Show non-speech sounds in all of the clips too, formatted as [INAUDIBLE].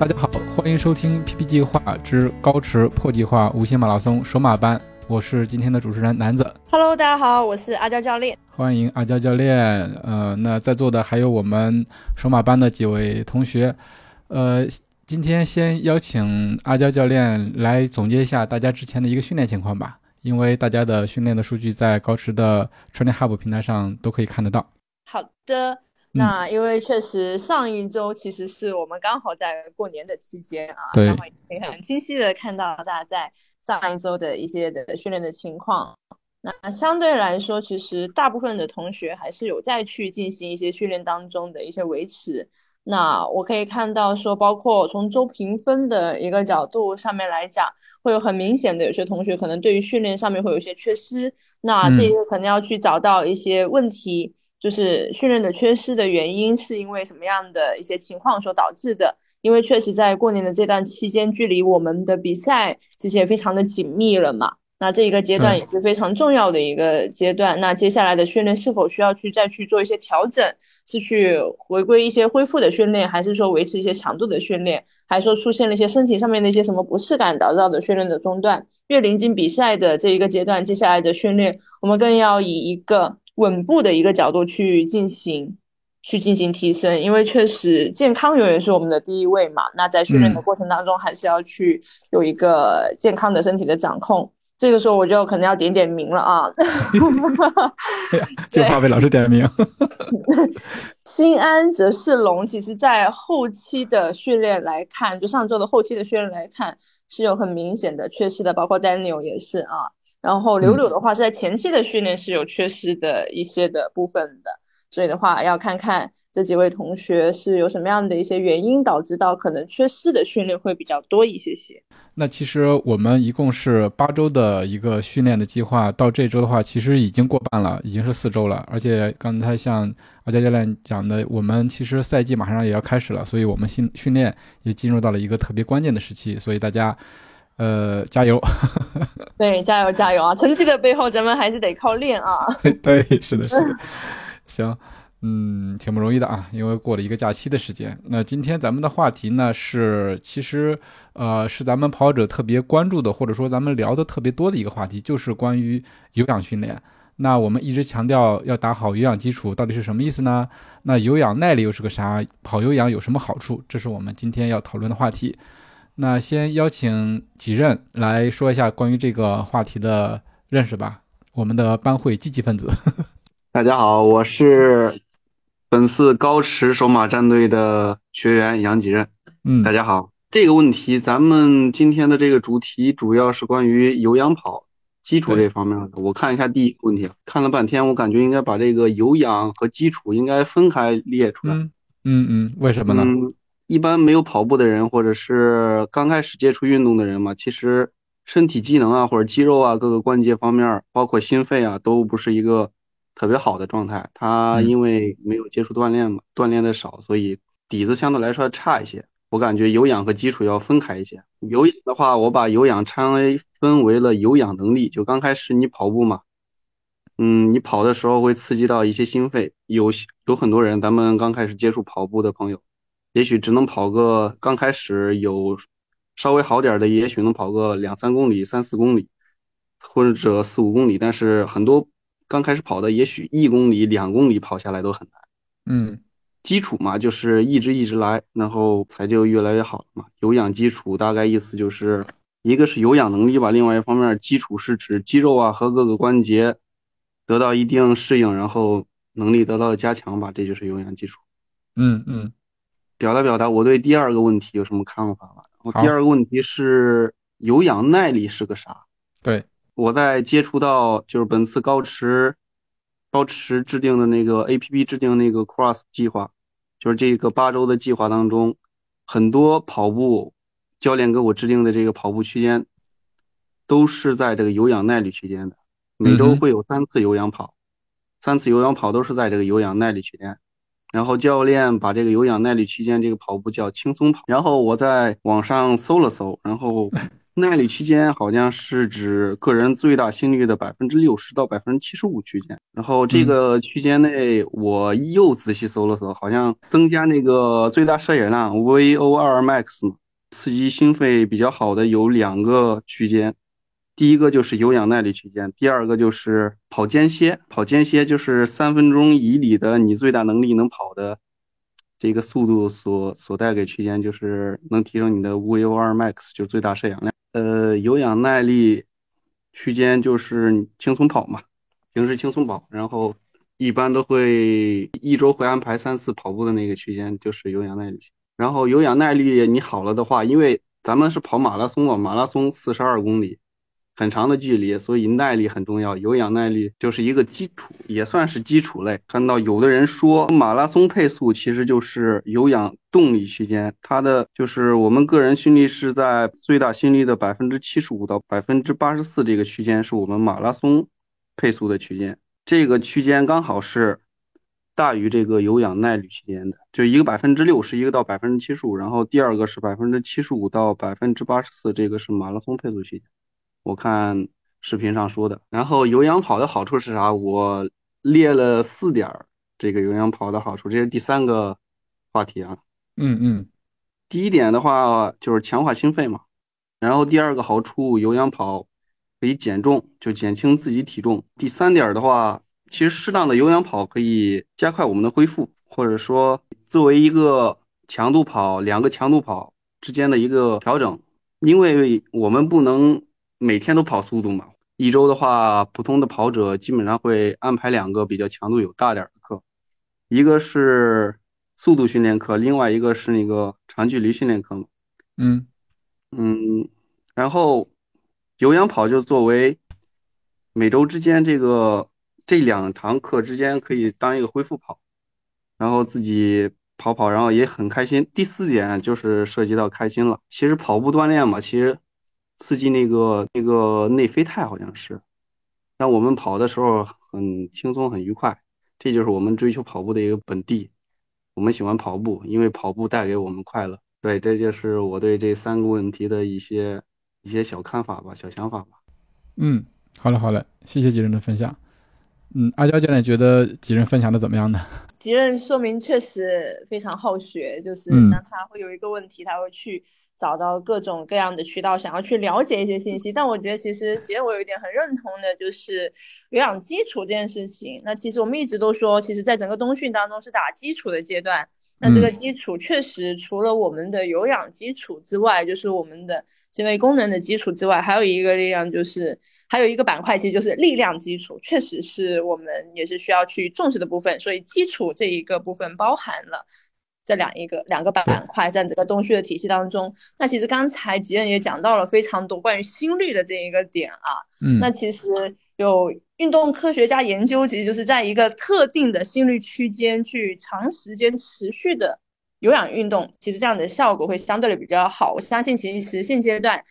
大家好，欢迎收听 PP 计划之高驰破计划无限马拉松首马班，我是今天的主持人南子。Hello，大家好，我是阿娇教练。欢迎阿娇教练。呃，那在座的还有我们首马班的几位同学。呃，今天先邀请阿娇教练来总结一下大家之前的一个训练情况吧，因为大家的训练的数据在高驰的 Training Hub 平台上都可以看得到。好的，那因为确实上一周其实是我们刚好在过年的期间啊，对然后也可以很清晰的看到大家在上一周的一些的训练的情况。那相对来说，其实大部分的同学还是有在去进行一些训练当中的一些维持。那我可以看到说，包括从周评分的一个角度上面来讲，会有很明显的有些同学可能对于训练上面会有一些缺失，那这个可能要去找到一些问题，就是训练的缺失的原因是因为什么样的一些情况所导致的。因为确实在过年的这段期间，距离我们的比赛其实也非常的紧密了嘛。那这一个阶段也是非常重要的一个阶段。那接下来的训练是否需要去再去做一些调整？是去回归一些恢复的训练，还是说维持一些强度的训练，还是说出现了一些身体上面的一些什么不适感导致的训练的中断？越临近比赛的这一个阶段，接下来的训练，我们更要以一个稳步的一个角度去进行。去进行提升，因为确实健康永远是我们的第一位嘛。那在训练的嗯过程当中，还是要去有一个健康的身体的掌控。这个时候我就可能要点点名了啊。[LAUGHS] 这话被老师点名。[LAUGHS] 新安则是龙，其实在后期的训练来看，就上周的后期的训练来看，是有很明显的缺失的，包括 Daniel 也是啊。然后柳柳的话是在前期的训练是有缺失的一些的部分的，所以的话要看看这几位同学是有什么样的一些原因导致到可能缺失的训练会比较多一些些。那其实我们一共是八周的一个训练的计划，到这周的话，其实已经过半了，已经是四周了。而且刚才像阿佳教练讲的，我们其实赛季马上也要开始了，所以我们训训练也进入到了一个特别关键的时期，所以大家，呃，加油！[LAUGHS] 对，加油加油啊！成绩的背后，咱们还是得靠练啊。[LAUGHS] 对，是的，是的。行，嗯，挺不容易的啊，因为过了一个假期的时间。那今天咱们的话题呢是，其实呃是咱们跑者特别关注的，或者说咱们聊的特别多的一个话题，就是关于有氧训练。那我们一直强调要打好有氧基础，到底是什么意思呢？那有氧耐力又是个啥？跑有氧有什么好处？这是我们今天要讨论的话题。那先邀请几任来说一下关于这个话题的认识吧。我们的班会积极分子。[LAUGHS] 大家好，我是本次高驰首马战队的学员杨几任。嗯，大家好，这个问题咱们今天的这个主题主要是关于有氧跑基础这方面的。我看一下第一个问题，看了半天，我感觉应该把这个有氧和基础应该分开列出来。嗯嗯嗯，为什么呢？嗯，一般没有跑步的人，或者是刚开始接触运动的人嘛，其实身体机能啊，或者肌肉啊，各个关节方面，包括心肺啊，都不是一个特别好的状态。他嗯因为没有接触锻炼嘛，锻炼的少，所以底子相对来说差一些。我感觉有氧和基础要分开一些。有氧的话，我把有氧拆为分为了有氧能力，就刚开始你跑步嘛，嗯，你跑的时候会刺激到一些心肺，有有很多人，咱们刚开始接触跑步的朋友，也许只能跑个刚开始有稍微好点的，也许能跑个两三公里、三四公里，或者四五公里，但是很多刚开始跑的，也许一公里、两公里跑下来都很难。嗯基础嘛，就是一直一直来，然后才就越来越好了嘛。有氧基础大概意思就是一个是有氧能力吧，另外一方面基础是指肌肉啊和各个关节得到一定适应，然后能力得到加强吧，这就是有氧基础。嗯嗯表达表达我对第二个问题有什么看法吧。然后第二个问题是有氧耐力是个啥？对，我在接触到就是本次高驰高驰制定的那个 APP 制定那个 Cross 计划，就是这个八周的计划当中，很多跑步教练给我制定的这个跑步区间，都是在这个有氧耐力区间的。每周会有三次有氧跑，三次有氧跑都是在这个有氧耐力区间。然后教练把这个有氧耐力区间这个跑步叫轻松跑。然后我在网上搜了搜，然后 [LAUGHS] 耐力区间好像是指个人最大心率的百分之六十到百分之七十五区间。然后这个区间内，我又仔细搜了搜，好像增加那个最大摄氧量 VO2 max 嘛刺激心肺比较好的有两个区间。第一个就是有氧耐力区间，第二个就是跑间歇。跑间歇就是三分钟以里的你最大能力能跑的这个速度所所带给区间，就是能提升你的 VO2 max，就是最大摄氧量。呃，有氧耐力区间就是轻松跑嘛，平时轻松跑，然后一般都会一周会安排三次跑步的那个区间就是有氧耐力。然后有氧耐力你好了的话，因为咱们是跑马拉松嘛，马拉松四十二公里。很长的距离，所以耐力很重要。有氧耐力就是一个基础，也算是基础类。看到有的人说马拉松配速其实就是有氧动力区间，它的就是我们个人心率是在最大心率的百分之七十五到百分之八十四这个区间，是我们马拉松配速的区间。这个区间刚好是大于这个有氧耐力区间的，就一个百分之六十，一个到百分之七十五，然后第二个是百分之七十五到百分之八十四，这个是马拉松配速区间。我看视频上说的，然后有氧跑的好处是啥？我列了四点，这个有氧跑的好处，这是第三个话题啊。嗯嗯，第一点的话就是强化心肺嘛，然后第二个好处，有氧跑可以减重，就减轻自己体重。第三点的话，其实适当的有氧跑可以加快我们的恢复，或者说作为一个强度跑，两个强度跑之间的一个调整，因为我们不能。每天都跑速度嘛，一周的话，普通的跑者基本上会安排两个比较强度有大点的课，一个是速度训练课，另外一个是那个长距离训练课嘛。嗯嗯，然后有氧跑就作为每周之间这个这两堂课之间可以当一个恢复跑，然后自己跑跑，然后也很开心。第四点就是涉及到开心了，其实跑步锻炼嘛，其实。刺激那个那个内啡肽好像是，让我们跑的时候很轻松很愉快，这就是我们追求跑步的一个本地。我们喜欢跑步，因为跑步带给我们快乐。对，这就是我对这三个问题的一些一些小看法吧，小想法吧。嗯，好了好了，谢谢几人的分享。嗯，阿娇教练觉得几人分享的怎么样呢？吉任说明确实非常好学，就是那他会有一个问题，他会去找到各种各样的渠道，想要去了解一些信息。但我觉得其实吉任我有一点很认同的，就是有氧基础这件事情。那其实我们一直都说，其实在整个冬训当中是打基础的阶段。那这个基础确实除了我们的有氧基础之外，就是我们的行为功能的基础之外，还有一个力量就是。还有一个板块，其实就是力量基础，确实是我们也是需要去重视的部分。所以基础这一个部分包含了这两一个两个板块，在整个东旭的体系当中。那其实刚才吉恩也讲到了非常多关于心率的这一个点啊。嗯。那其实有运动科学家研究，其实就是在一个特定的心率区间去长时间持续的有氧运动，其实这样的效果会相对的比较好。我相信，其实现阶段。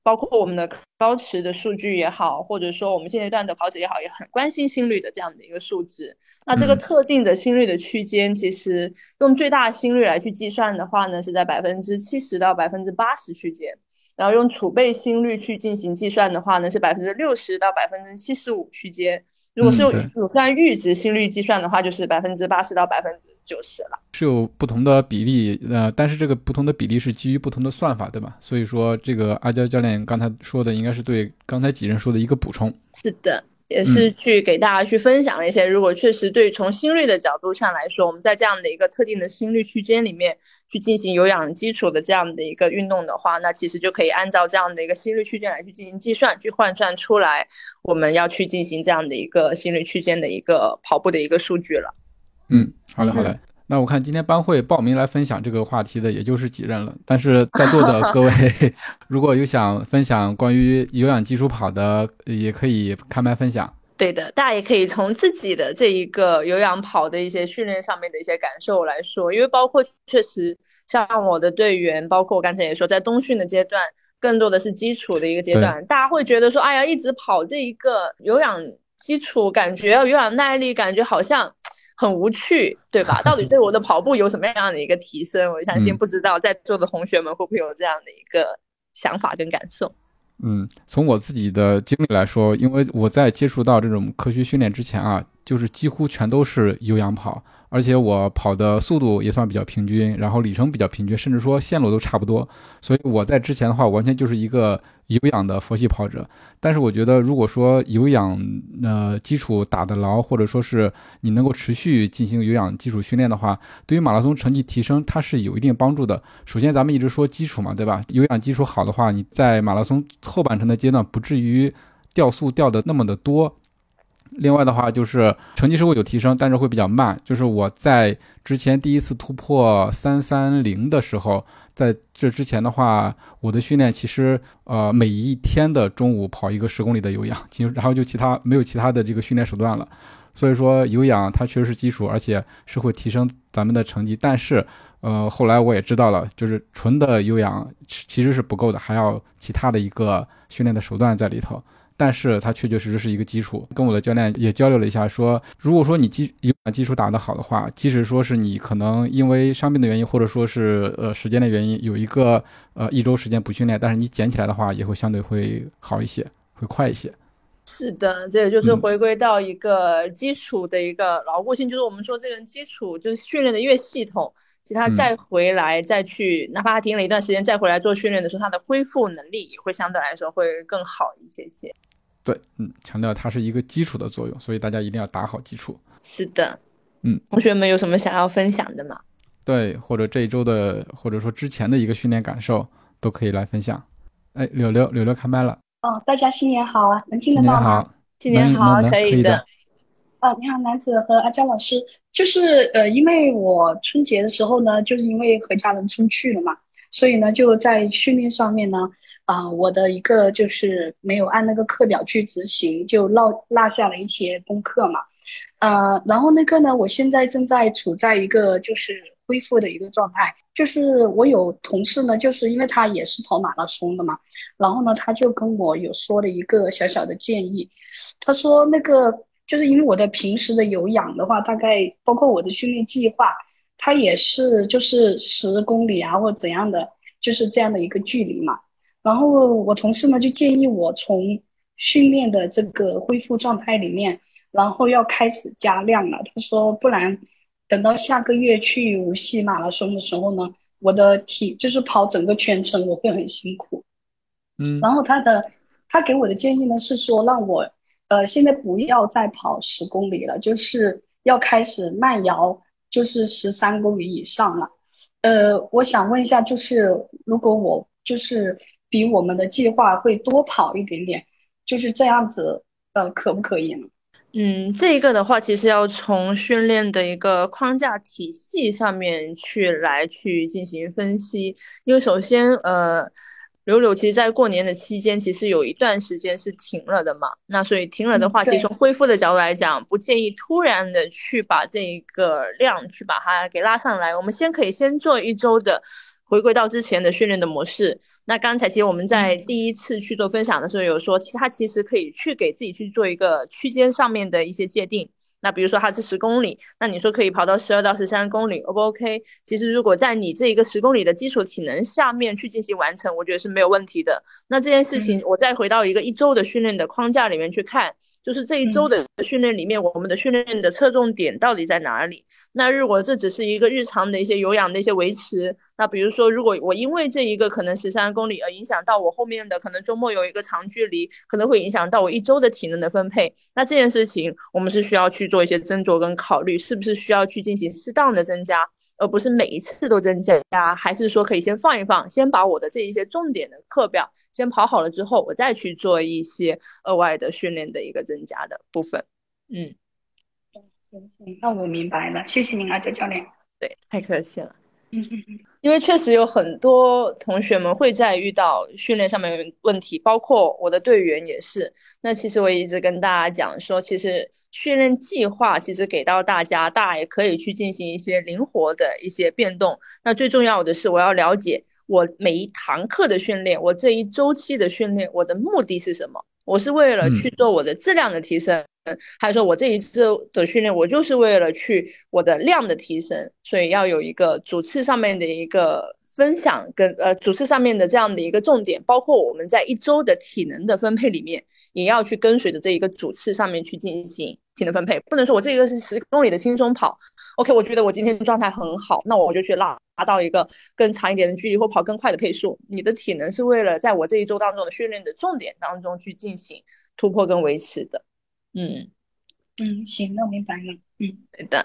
包括我们的高驰的数据也好，或者说我们现阶段的跑者也好，也很关心心率的这样的一个数值。那这个特定的心率的区间，其实用最大心率来去计算的话呢，是在百分之七十到百分之八十区间。然后用储备心率去进行计算的话呢，是百分之六十到百分之七十五区间。如果是用乳酸阈值心率计算的话，就是百分之八十到百分之九十了。是有不同的比例，呃，但是这个不同的比例是基于不同的算法，对吧？所以说，这个阿娇教练刚才说的，应该是对刚才几人说的一个补充。是的。也是去给大家去分享了一些，如果确实对从心率的角度上来说，我们在这样的一个特定的心率区间里面去进行有氧基础的这样的一个运动的话，那其实就可以按照这样的一个心率区间来去进行计算，去换算出来我们要去进行这样的一个心率区间的一个跑步的一个数据了。嗯，好嘞，好嘞。那我看今天班会报名来分享这个话题的，也就是几人了。但是在座的各位，[LAUGHS] 如果有想分享关于有氧基础跑的，也可以开麦分享。对的，大家也可以从自己的这一个有氧跑的一些训练上面的一些感受来说，因为包括确实像我的队员，包括我刚才也说，在冬训的阶段，更多的是基础的一个阶段，大家会觉得说，哎呀，一直跑这一个有氧基础，感觉有氧耐力，感觉好像很无趣，对吧？[LAUGHS] 到底对我的跑步有什么样的一个提升？我相信不知道在座的同学们会不会有这样的一个想法跟感受。嗯，从我自己的经历来说，因为我在接触到这种科学训练之前啊，就是几乎全都是有氧跑。而且我跑的速度也算比较平均，然后里程比较平均，甚至说线路都差不多。所以我在之前的话，完全就是一个有氧的佛系跑者。但是我觉得，如果说有氧呃基础打得牢，或者说是你能够持续进行有氧基础训练的话，对于马拉松成绩提升，它是有一定帮助的。首先，咱们一直说基础嘛，对吧？有氧基础好的话，你在马拉松后半程的阶段不至于掉速掉的那么的多。另外的话，就是成绩是会有提升，但是会比较慢。就是我在之前第一次突破三三零的时候，在这之前的话，我的训练其实呃每一天的中午跑一个十公里的有氧，其实然后就其他没有其他的这个训练手段了。所以说有氧它确实是基础，而且是会提升咱们的成绩。但是呃后来我也知道了，就是纯的有氧其实是不够的，还要其他的一个训练的手段在里头。但是它确确实实是一个基础，跟我的教练也交流了一下，说如果说你基有基础打得好的话，即使说是你可能因为伤病的原因，或者说是呃时间的原因，有一个呃一周时间不训练，但是你捡起来的话，也会相对会好一些，会快一些。是的，这也就是回归到一个基础的一个牢固性，就是我们说这个基础就是训练的越系统。其他再回来再去，哪怕他停了一段时间再回来做训练的时候，他的恢复能力也会相对来说会更好一些些。对，嗯，强调它是一个基础的作用，所以大家一定要打好基础。是的，嗯，同学们有什么想要分享的吗？对，或者这一周的，或者说之前的一个训练感受，都可以来分享。哎，柳柳柳柳开麦了。哦，大家新年好啊，能听得到吗？新年好，可以的。啊，你好，男子和阿娇老师，就是呃，因为我春节的时候呢，就是因为和家人出去了嘛，所以呢，就在训练上面呢，啊，我的一个就是没有按那个课表去执行，就落落下了一些功课嘛，呃，然后那个呢，我现在正在处在一个就是恢复的一个状态，就是我有同事呢，就是因为他也是跑马拉松的嘛，然后呢，他就跟我有说了一个小小的建议，他说那个。就是因为我的平时的有氧的话，大概包括我的训练计划，它也是就是十公里啊或怎样的，就是这样的一个距离嘛。然后我同事呢就建议我从训练的这个恢复状态里面，然后要开始加量了。他说不然等到下个月去无锡马拉松的时候呢，我的体就是跑整个全程我会很辛苦。嗯，然后他的他给我的建议呢是说让我。呃，现在不要再跑十公里了，就是要开始慢摇，就是十三公里以上了。呃，我想问一下，就是如果我就是比我们的计划会多跑一点点，就是这样子，呃，可不可以呢？嗯，这个的话，其实要从训练的一个框架体系上面去来去进行分析，因为首先，呃。柳柳其实，在过年的期间，其实有一段时间是停了的嘛。那所以停了的话，其实从恢复的角度来讲，不建议突然的去把这一个量去把它给拉上来。我们先可以先做一周的回归到之前的训练的模式。那刚才其实我们在第一次去做分享的时候有说，其实它其实可以去给自己去做一个区间上面的一些界定。那比如说它是十公里，那你说可以跑到十二到十三公里，O 不 OK？其实如果在你这一个十公里的基础体能下面去进行完成，我觉得是没有问题的。那这件事情，我再回到一个一周的训练的框架里面去看。就是这一周的训练里面，我们的训练的侧重点到底在哪里？那如果这只是一个日常的一些有氧的一些维持，那比如说，如果我因为这一个可能十三公里而影响到我后面的可能周末有一个长距离，可能会影响到我一周的体能的分配，那这件事情我们是需要去做一些斟酌跟考虑，是不是需要去进行适当的增加？而不是每一次都增加，还是说可以先放一放，先把我的这一些重点的课表先跑好了之后，我再去做一些额外的训练的一个增加的部分。嗯，行行，那我明白了，谢谢您啊，周教练。对，太客气了。嗯嗯嗯，因为确实有很多同学们会在遇到训练上面问题，包括我的队员也是。那其实我一直跟大家讲说，其实训练计划其实给到大家，大家也可以去进行一些灵活的一些变动。那最重要的是，我要了解我每一堂课的训练，我这一周期的训练，我的目的是什么？我是为了去做我的质量的提升。还是说我这一次的训练，我就是为了去我的量的提升，所以要有一个主次上面的一个分享，跟呃主次上面的这样的一个重点，包括我们在一周的体能的分配里面，也要去跟随着这一个主次上面去进行体能分配，不能说我这个是十公里的轻松跑，OK，我觉得我今天状态很好，那我就去拉拉到一个更长一点的距离或跑更快的配速。你的体能是为了在我这一周当中的训练的重点当中去进行突破跟维持的。嗯嗯，行，那我明白了。嗯，对的。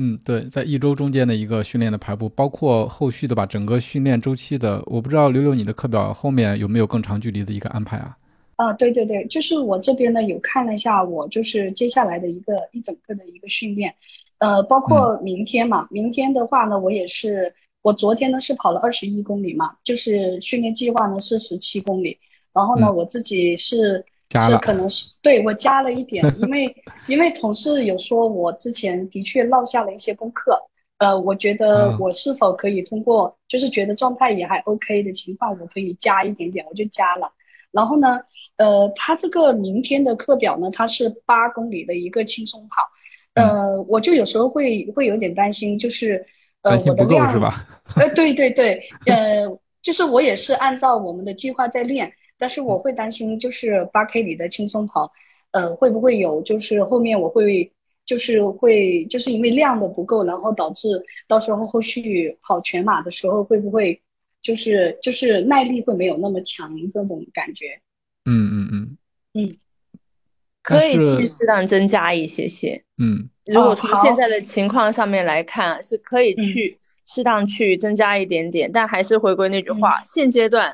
嗯，对，在一周中间的一个训练的排布，包括后续的吧，整个训练周期的，我不知道刘柳你的课表后面有没有更长距离的一个安排啊？啊，对对对，就是我这边呢有看了一下，我就是接下来的一个一整个的一个训练，呃，包括明天嘛，明天的话呢，我也是，我昨天呢是跑了二十一公里嘛，就是训练计划呢是十七公里，然后呢我自己是。是可能是对我加了一点，因为 [LAUGHS] 因为同事有说我之前的确落下了一些功课，呃，我觉得我是否可以通过，就是觉得状态也还 OK 的情况，我可以加一点点，我就加了。然后呢，呃，他这个明天的课表呢，它是八公里的一个轻松跑，呃，我就有时候会会有点担心，就是呃我的量是吧？呃，对对对，呃，就是我也是按照我们的计划在练。但是我会担心，就是八 K 里的轻松跑，呃，会不会有就是后面我会就是会就是因为量的不够，然后导致到时候后续跑全马的时候会不会就是就是耐力会没有那么强这种感觉？嗯嗯嗯。嗯，可以去适当增加一些些。嗯，如果从现在的情况上面来看，是可以去适当去增加一点点，但还是回归那句话，现阶段。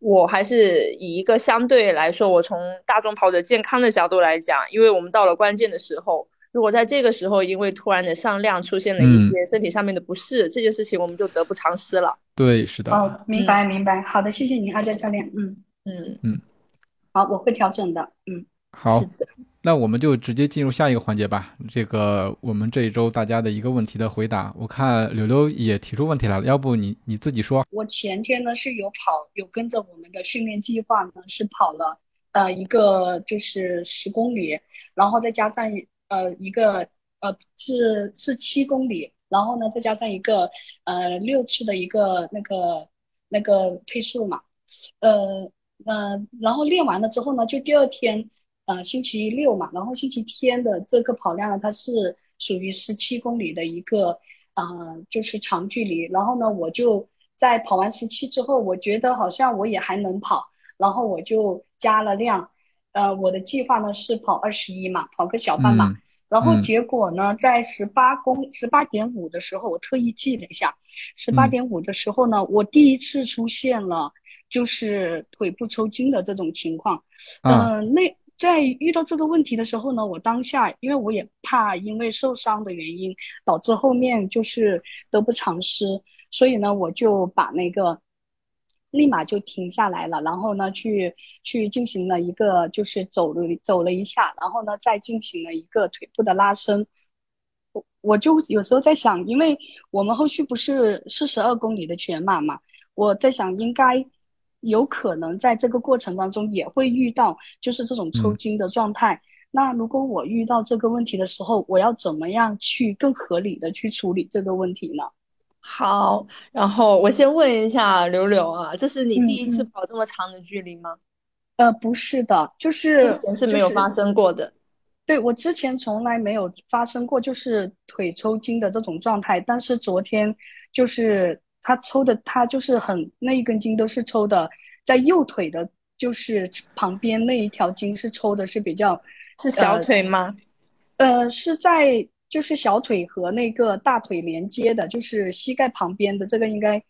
我还是以一个相对来说，我从大众跑者健康的角度来讲，因为我们到了关键的时候，如果在这个时候因为突然的上量出现了一些身体上面的不适，这件事情我们就得不偿失了。对，是的。哦，明白明白。好的，谢谢你，阿佳教练。嗯嗯嗯，好，我会调整的。嗯，好。那我们就直接进入下一个环节吧。这个我们这一周大家的一个问题的回答，我看柳柳也提出问题来了，要不你你自己说？我前天呢是有跑，有跟着我们的训练计划呢是跑了呃一个就是十公里，然后再加上呃一个呃是是七公里，然后呢再加上一个呃六次的一个那个那个配速嘛，呃呃然后练完了之后呢，就第二天。呃，星期六嘛，然后星期天的这个跑量呢，它是属于十七公里的一个，呃，就是长距离。然后呢，我就在跑完十七之后，我觉得好像我也还能跑，然后我就加了量。呃，我的计划呢是跑二十一嘛，跑个小半马。然后结果呢，在十八公十八点五的时候，我特意记了一下，十八点五的时候呢，我第一次出现了就是腿部抽筋的这种情况。嗯，那。在遇到这个问题的时候呢，我当下因为我也怕因为受伤的原因导致后面就是得不偿失，所以呢，我就把那个立马就停下来了，然后呢，去去进行了一个就是走了走了一下，然后呢，再进行了一个腿部的拉伸。我我就有时候在想，因为我们后续不是四十二公里的全马嘛，我在想应该。有可能在这个过程当中也会遇到就是这种抽筋的状态。那如果我遇到这个问题的时候，我要怎么样去更合理的去处理这个问题呢？好，然后我先问一下柳柳啊，这是你第一次跑这么长的距离吗？呃，不是的，就是之前是没有发生过的。对我之前从来没有发生过就是腿抽筋的这种状态，但是昨天就是。他抽的，他就是很那一根筋都是抽的，在右腿的，就是旁边那一条筋是抽的是比较是小腿吗？呃，是在就是小腿和那个大腿连接的，就是膝盖旁边的这个应该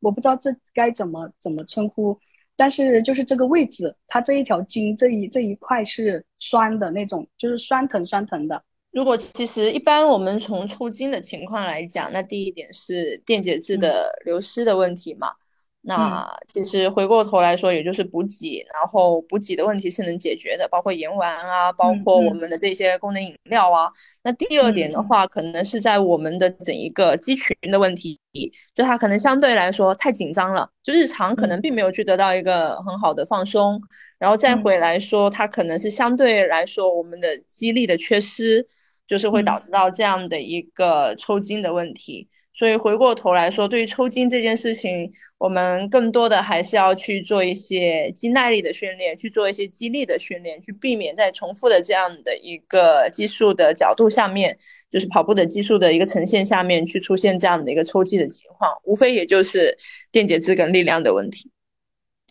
我不知道这该怎么怎么称呼，但是就是这个位置，它这一条筋这一这一块是酸的那种，就是酸疼酸疼的。如果其实一般我们从抽筋的情况来讲，那第一点是电解质的流失的问题嘛。那其实回过头来说，也就是补给，然后补给的问题是能解决的，包括盐丸啊，包括我们的这些功能饮料啊。那第二点的话，可能是在我们的整一个肌群的问题，就它可能相对来说太紧张了，就日常可能并没有去得到一个很好的放松，然后再回来说，它可能是相对来说我们的肌力的缺失，就是会导致到这样的一个抽筋的问题。所以回过头来说，对于抽筋这件事情，我们更多的还是要去做一些肌耐力的训练，去做一些肌力的训练，去避免在重复的这样的一个技术的角度下面，就是跑步的技术的一个呈现下面去出现这样的一个抽筋的情况，无非也就是电解质跟力量的问题。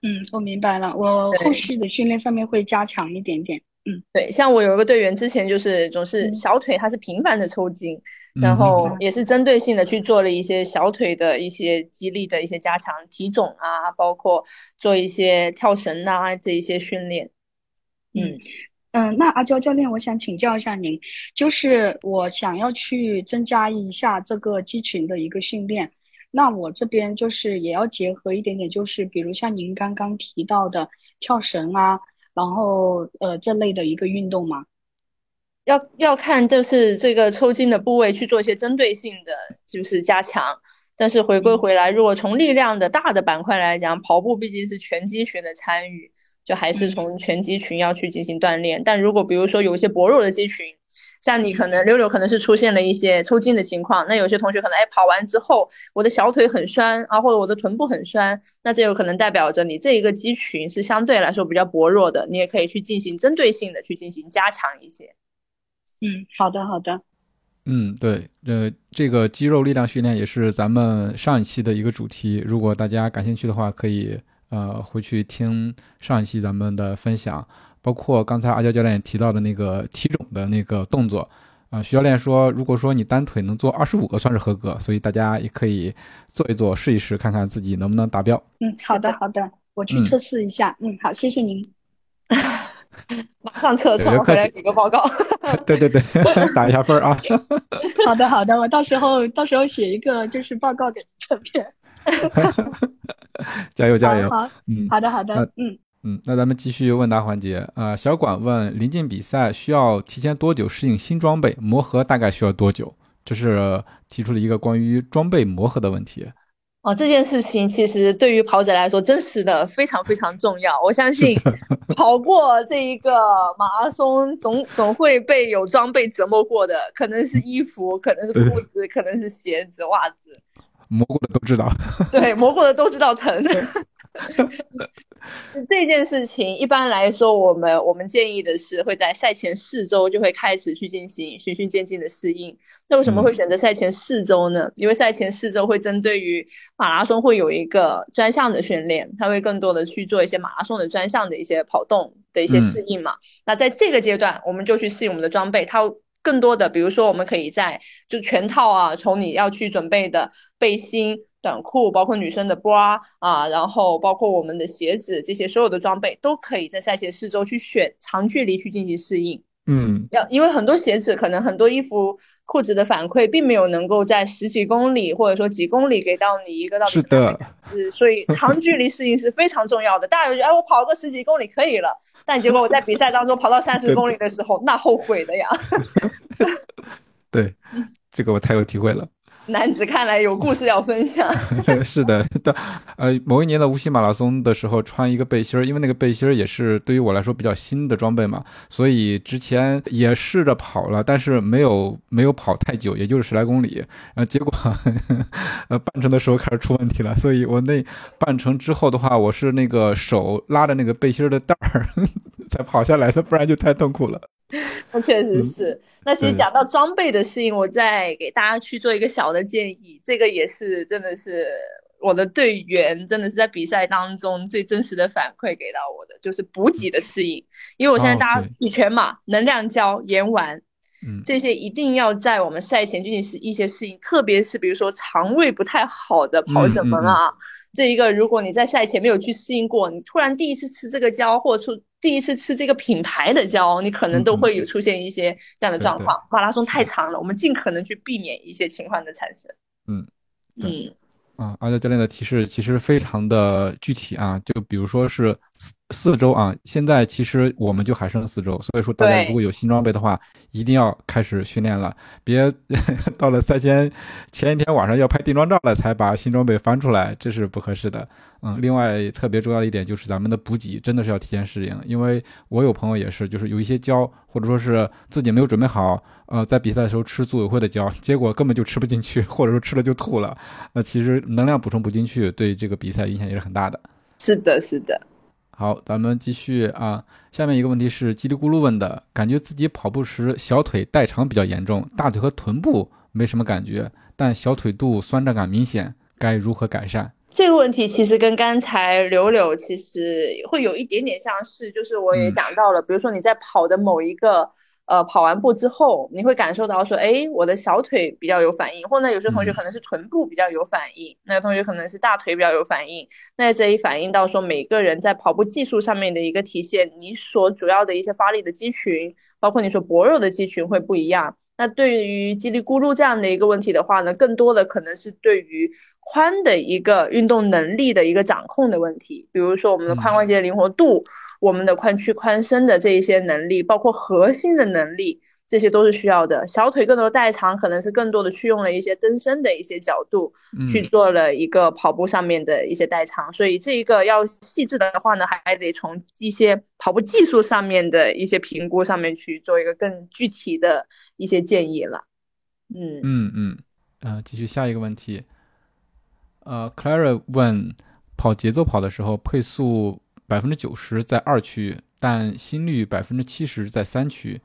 嗯，我明白了，我后续的训练上面会加强一点点。嗯，对，像我有一个队员，之前就是总是小腿他是频繁的抽筋，然后也是针对性的去做了一些小腿的一些肌力的一些加强，体踵啊，包括做一些跳绳啊这一些训练。嗯嗯，那阿娇教练，我想请教一下您，就是我想要去增加一下这个肌群的一个训练，那我这边就是也要结合一点点，就是比如像您刚刚提到的跳绳啊。然后，呃，这类的一个运动嘛，要要看就是这个抽筋的部位去做一些针对性的就是加强。但是回归回来，如果从力量的大的板块来讲，跑步毕竟是全肌群的参与，就还是从全肌群要去进行锻炼。但如果比如说有一些薄弱的肌群，像你可能溜溜可能是出现了一些抽筋的情况，那有些同学可能哎跑完之后我的小腿很酸啊，或者我的臀部很酸，那这有可能代表着你这一个肌群是相对来说比较薄弱的，你也可以去进行针对性的去进行加强一些。嗯，好的好的。嗯，对，呃，这个肌肉力量训练也是咱们上一期的一个主题，如果大家感兴趣的话，可以呃回去听上一期咱们的分享。包括刚才阿娇教练提到的那个提踵的那个动作，啊，徐教练说，如果说你单腿能做二十五个算是合格，所以大家也可以做一做，试一试，看看自己能不能达标。嗯，好的，好的，我去测试一下。嗯，好，谢谢您。[LAUGHS] 马上测测回来给个报告。[LAUGHS] 对对对，打一下分啊。[LAUGHS] 好的好的，我到时候到时候写一个就是报告给这边。加油加油。好，嗯，好的好的，嗯。嗯，那咱们继续问答环节呃。小管问：临近比赛需要提前多久适应新装备？磨合大概需要多久？这是提出了一个关于装备磨合的问题。哦，这件事情其实对于跑者来说，真实的非常非常重要。我相信 [LAUGHS] 跑过这一个马拉松，总总会被有装备折磨过的，可能是衣服，可能是裤子，可能是鞋子、袜子。磨过的都知道。[LAUGHS] 对，磨过的都知道疼。[LAUGHS] 这件事情一般来说，我们我们建议的是会在赛前四周就会开始去进行循序渐进的适应。那为什么会选择赛前四周呢？因为赛前四周会针对于马拉松会有一个专项的训练，它会更多的去做一些马拉松的专项的一些跑动的一些适应嘛。那在这个阶段，我们就去适应我们的装备，它更多的，比如说我们可以在就全套啊，从你要去准备的背心。短裤，包括女生的 bra 啊，然后包括我们的鞋子，这些所有的装备都可以在赛前四周去选长距离去进行适应。嗯，要因为很多鞋子可能很多衣服裤子的反馈并没有能够在十几公里或者说几公里给到你一个到底是的，是所以 [LAUGHS] 长距离适应是非常重要的。大家觉得哎，我跑个十几公里可以了，但结果我在比赛当中跑到三十公里的时候，那后悔的呀。[LAUGHS] 对，这个我太有体会了。男子看来有故事要分享。[LAUGHS] 是的，的，呃，某一年的无锡马拉松的时候，穿一个背心儿，因为那个背心儿也是对于我来说比较新的装备嘛，所以之前也试着跑了，但是没有没有跑太久，也就是十来公里，然后，结果 [LAUGHS] 呃半程的时候开始出问题了，所以我那半程之后的话，我是那个手拉着那个背心儿的带儿 [LAUGHS] 才跑下来的，不然就太痛苦了。[LAUGHS] 那确实是。那其实讲到装备的适应，我再给大家去做一个小的建议。这个也是真的是我的队员真的是在比赛当中最真实的反馈给到我的，就是补给的适应。因为我现在大家比全马、能量胶、盐丸，嗯，这些一定要在我们赛前进行一些适应，特别是比如说肠胃不太好的跑者们啊。这一个，如果你在赛前没有去适应过，你突然第一次吃这个胶，或者出第一次吃这个品牌的胶，你可能都会有出现一些这样的状况。马拉松太长了，我们尽可能去避免一些情况的产生。嗯嗯。啊，阿娇教练的提示其实非常的具体啊，就比如说是四四周啊，现在其实我们就还剩四周，所以说大家如果有新装备的话，一定要开始训练了，别到了赛前前一天晚上要拍定妆照了才把新装备翻出来，这是不合适的。嗯，另外特别重要的一点就是咱们的补给真的是要提前适应，因为我有朋友也是，就是有一些胶或者说是自己没有准备好，呃，在比赛的时候吃组委会的胶，结果根本就吃不进去，或者说吃了就吐了，那其实能量补充不进去，对这个比赛影响也是很大的。是的，是的。好，咱们继续啊。下面一个问题是叽里咕噜问的，感觉自己跑步时小腿代偿比较严重，大腿和臀部没什么感觉，但小腿肚酸胀感明显，该如何改善？这个问题其实跟刚才柳柳其实会有一点点相似，就是我也讲到了，比如说你在跑的某一个呃跑完步之后，你会感受到说，哎，我的小腿比较有反应，或者有些同学可能是臀部比较有反应，那个同学可能是大腿比较有反应，那这也反映到说每个人在跑步技术上面的一个体现，你所主要的一些发力的肌群，包括你说薄弱的肌群会不一样。那对于叽里咕噜这样的一个问题的话呢，更多的可能是对于髋的一个运动能力的一个掌控的问题，比如说我们的髋关节的灵活度，我们的髋屈髋伸的这一些能力，包括核心的能力。这些都是需要的，小腿更多的代偿，可能是更多的去用了一些蹬伸的一些角度，去做了一个跑步上面的一些代偿。所以这一个要细致的话呢，还得从一些跑步技术上面的一些评估上面去做一个更具体的一些建议了。嗯嗯嗯，呃，继续下一个问题。呃，Clara 问，跑节奏跑的时候，配速百分之九十在二区，但心率百分之七十在三区。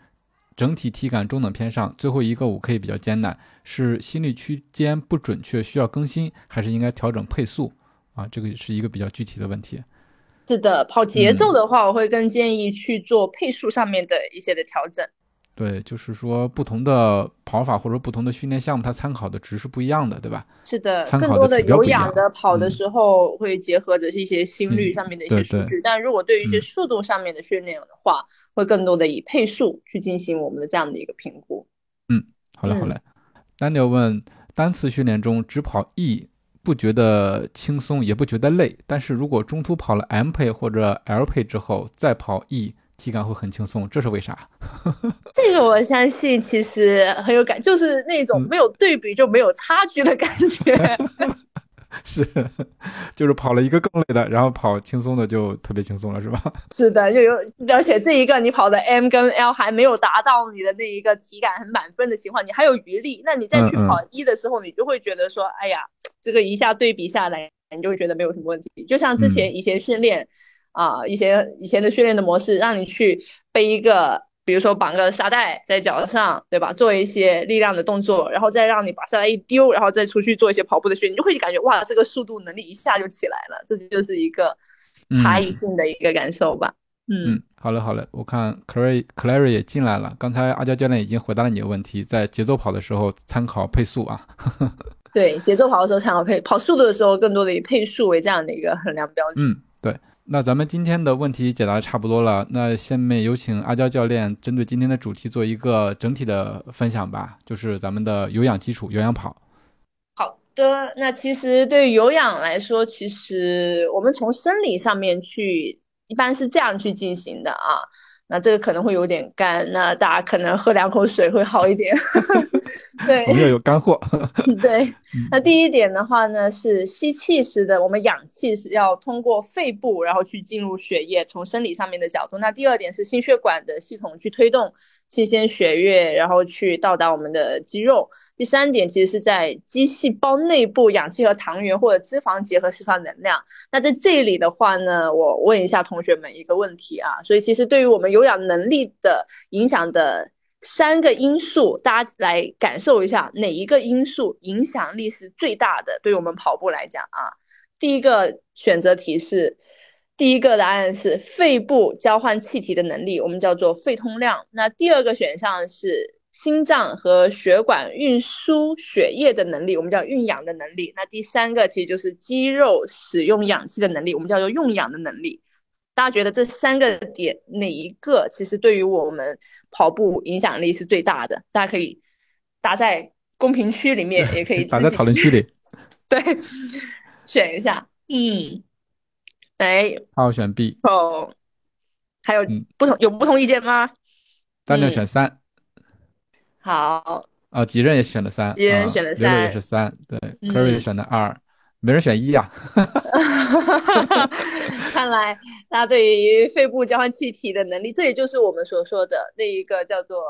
整体体感中等偏上，最后一个五 K 比较艰难，是心率区间不准确，需要更新，还是应该调整配速啊？这个是一个比较具体的问题。是的，跑节奏的话，我会更建议去做配速上面的一些的调整。对，就是说不同的跑法或者不同的训练项目，它参考的值是不一样的，对吧？是的，更多的有氧的跑的时候会结合着一些心率上面的一些数据，但如果对于一些速度上面的训练的话，会更多的以配速去进行我们的这样的一个评估。嗯，好嘞，好嘞。Daniel 问：单次训练中只跑 E，不觉得轻松，也不觉得累，但是如果中途跑了 M 配或者 L 配之后再跑 E。体感会很轻松，这是为啥？[LAUGHS] 这个我相信其实很有感，就是那种没有对比就没有差距的感觉。[LAUGHS] 是，[LAUGHS] 就是跑了一个更累的，然后跑轻松的就特别轻松了，是吧？是的，就有，而且这一个你跑的 M 跟 L 还没有达到你的那一个体感很满分的情况，你还有余力，那你再去跑一的时候，你就会觉得说，哎呀，这个一下对比下来，你就会觉得没有什么问题。就像之前以前训练。啊，一些以前的训练的模式，让你去背一个，比如说绑个沙袋在脚上，对吧？做一些力量的动作，然后再让你把沙袋一丢，然后再出去做一些跑步的训练，你就会感觉哇，这个速度能力一下就起来了。这就是一个差异性的一个感受吧。嗯，好了，好了。我看 Clary Clary 也进来了。刚才阿娇教练已经回答了你的问题，在节奏跑的时候参考配速啊。[LAUGHS] 对，节奏跑的时候参考配，跑速度的时候更多的以配速为这样的一个衡量标准。嗯，对。那咱们今天的问题解答差不多了，那下面有请阿娇教练针对今天的主题做一个整体的分享吧，就是咱们的有氧基础，有氧跑。好的，那其实对于有氧来说，其实我们从生理上面去，一般是这样去进行的啊。那这个可能会有点干，那大家可能喝两口水会好一点。[LAUGHS] [LAUGHS] 对，我们要有干货。[LAUGHS] 对，那第一点的话呢，是吸气时的，我们氧气是要通过肺部，然后去进入血液，从生理上面的角度。那第二点是心血管的系统去推动新鲜血液，然后去到达我们的肌肉。第三点其实是在肌细胞内部，氧气和糖原或者脂肪结合释放能量。那在这里的话呢，我问一下同学们一个问题啊，所以其实对于我们有氧能力的影响的三个因素，大家来感受一下哪一个因素影响力是最大的？对于我们跑步来讲啊，第一个选择题是，第一个答案是肺部交换气体的能力，我们叫做肺通量。那第二个选项是。心脏和血管运输血液的能力，我们叫运氧的能力。那第三个其实就是肌肉使用氧气的能力，我们叫做用氧的能力。大家觉得这三个点哪一个其实对于我们跑步影响力是最大的？大家可以打在公屏区里面，也可以 [LAUGHS] 打在讨论区里。[LAUGHS] 对，选一下。嗯，哎，好，选 B。哦，还有不同有不同意见吗？[LAUGHS] 大家选三。好。啊，几任也选了三，几任选了三，刘也是三，对，科瑞选的二，没人选一呀。看来大家对于肺部交换气体的能力，这也就是我们所说的那一个叫做，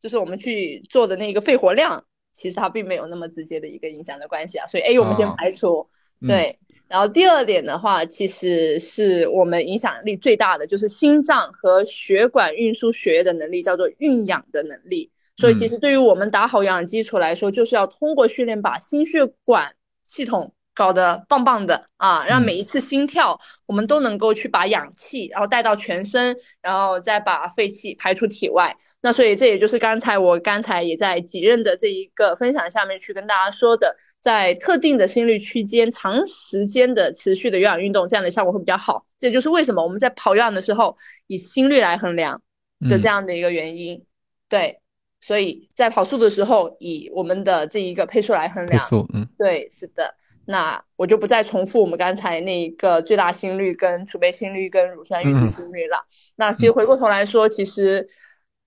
就是我们去做的那个肺活量，其实它并没有那么直接的一个影响的关系啊。所以 A 我们先排除，对。然后第二点的话，其实是我们影响力最大的，就是心脏和血管运输血液的能力，叫做运氧的能力。所以，其实对于我们打好有氧基础来说，就是要通过训练把心血管系统搞得棒棒的啊，让每一次心跳我们都能够去把氧气然后带到全身，然后再把废气排出体外。那所以这也就是刚才我刚才也在几任的这一个分享下面去跟大家说的，在特定的心率区间长时间的持续的有氧运动，这样的效果会比较好。这就是为什么我们在跑有氧的时候以心率来衡量的这样的一个原因。对。所以在跑速的时候，以我们的这一个配速来衡量。配速，嗯，对，是的。那我就不再重复我们刚才那一个最大心率、跟储备心率、跟乳酸阈值心率了。那其实回过头来说，其实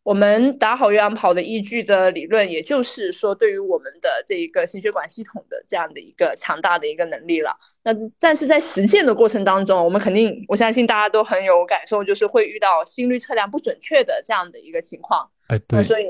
我们打好有氧跑的依据的理论，也就是说，对于我们的这一个心血管系统的这样的一个强大的一个能力了。那但是在实践的过程当中，我们肯定，我相信大家都很有感受，就是会遇到心率测量不准确的这样的一个情况。哎，对，所以。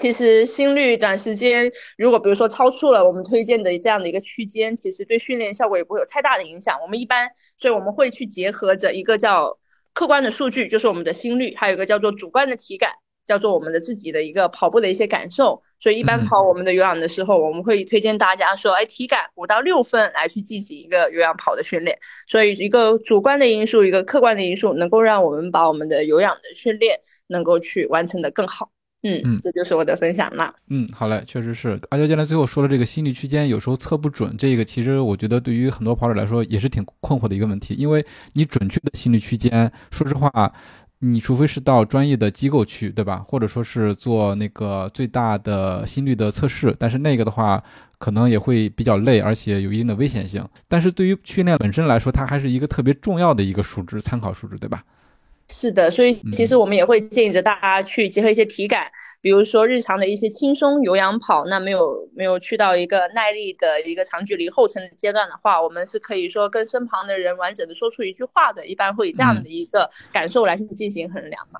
其实心率短时间如果比如说超出了我们推荐的这样的一个区间，其实对训练效果也不会有太大的影响。我们一般，所以我们会去结合着一个叫客观的数据，就是我们的心率，还有一个叫做主观的体感，叫做我们的自己的一个跑步的一些感受。所以一般跑我们的有氧的时候，我们会推荐大家说，哎，体感五到六分来去进行一个有氧跑的训练。所以一个主观的因素，一个客观的因素，能够让我们把我们的有氧的训练能够去完成的更好。嗯嗯，这就是我的分享了。嗯，好嘞，确实是阿娇教练最后说的这个心率区间有时候测不准，这个其实我觉得对于很多跑者来说也是挺困惑的一个问题，因为你准确的心率区间，说实话，你除非是到专业的机构去，对吧？或者说是做那个最大的心率的测试，但是那个的话可能也会比较累，而且有一定的危险性。但是对于训练本身来说，它还是一个特别重要的一个数值，参考数值，对吧？是的，所以其实我们也会建议着大家去结合一些体感，比如说日常的一些轻松有氧跑，那没有没有去到一个耐力的一个长距离后程的阶段的话，我们是可以说跟身旁的人完整的说出一句话的，一般会以这样的一个感受来去进行衡量嘛。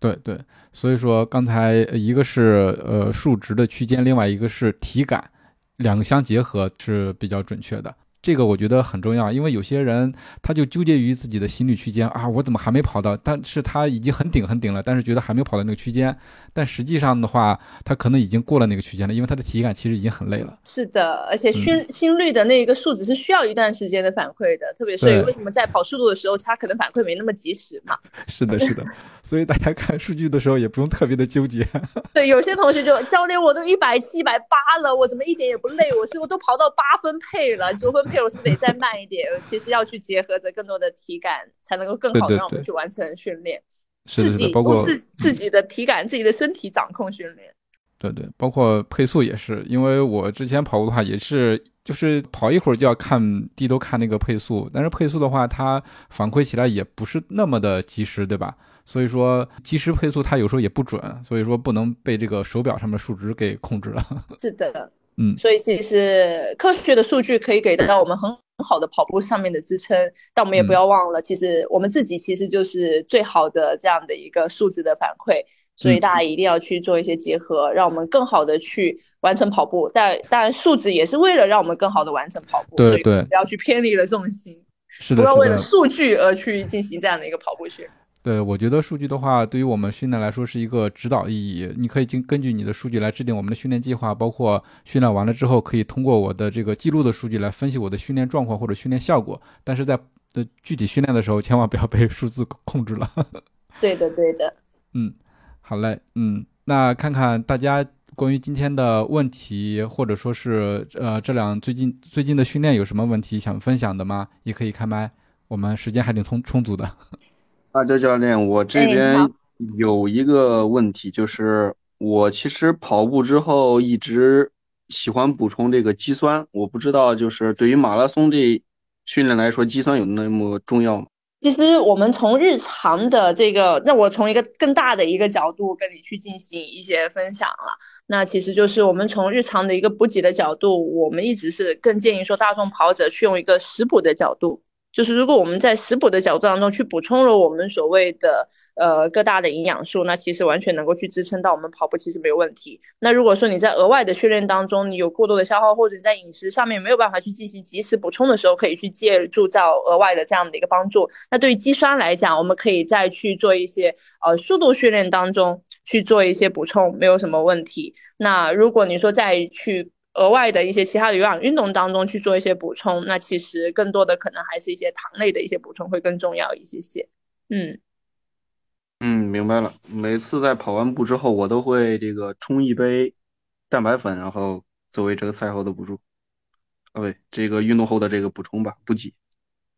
对对，所以说刚才一个是呃数值的区间，另外一个是体感，两个相结合是比较准确的。这个我觉得很重要，因为有些人他就纠结于自己的心率区间啊，我怎么还没跑到？但是他已经很顶很顶了，但是觉得还没跑到那个区间。但实际上的话，他可能已经过了那个区间了，因为他的体感其实已经很累了。是的，而且心心率的那一个数值是需要一段时间的反馈的，特别所以为什么在跑速度的时候，他可能反馈没那么及时嘛？[LAUGHS] 是的，是的。[LAUGHS] 所以大家看数据的时候也不用特别的纠结。[LAUGHS] 对，有些同学就教练，我都一百七、一百八了，我怎么一点也不累？我是我都跑到八分配了，九分。配速得再慢一点？其实要去结合着更多的体感，才能够更好的让我们去完成训练。是的，包括自自己的体感、自己的身体掌控训练。对对，包括配速也是，因为我之前跑步的话，也是就是跑一会儿就要看低头看那个配速，但是配速的话，它反馈起来也不是那么的及时，对吧？所以说即时配速它有时候也不准，所以说不能被这个手表上面数值给控制了。是的。嗯，所以其实科学的数据可以给到我们很好的跑步上面的支撑，但我们也不要忘了，其实我们自己其实就是最好的这样的一个数值的反馈，所以大家一定要去做一些结合，让我们更好的去完成跑步。但当然，数值也是为了让我们更好的完成跑步，对对，不要去偏离了重心，是的，不要为了数据而去进行这样的一个跑步训练。对，我觉得数据的话，对于我们训练来说是一个指导意义。你可以经根据你的数据来制定我们的训练计划，包括训练完了之后，可以通过我的这个记录的数据来分析我的训练状况或者训练效果。但是在的具体训练的时候，千万不要被数字控制了。[LAUGHS] 对的，对的。嗯，好嘞，嗯，那看看大家关于今天的问题，或者说是呃这两最近最近的训练有什么问题想分享的吗？也可以开麦，我们时间还挺充充足的。阿周教练，我这哎边有一个问题，就是我其实跑步之后一直喜欢补充这个肌酸，我不知道就是对于马拉松这训练来说，肌酸有那么重要吗？其实我们从日常的这个，那我从一个更大的一个角度跟你去进行一些分享了。那其实就是我们从日常的一个补给的角度，我们一直是更建议说大众跑者去用一个食补的角度。就是如果我们在食补的角度当中去补充了我们所谓的呃各大的营养素，那其实完全能够去支撑到我们跑步，其实没有问题。那如果说你在额外的训练当中，你有过多的消耗，或者你在饮食上面没有办法去进行及时补充的时候，可以去借助到额外的这样的一个帮助。那对于肌酸来讲，我们可以再去做一些呃速度训练当中去做一些补充，没有什么问题。那如果你说再去额外的一些其他的有氧运动当中去做一些补充，那其实更多的可能还是一些糖类的一些补充会更重要一些些。嗯，嗯，明白了。每次在跑完步之后，我都会这个冲一杯蛋白粉，然后作为这个赛后的补助，啊，不对，这个运动后的这个补充吧，补给。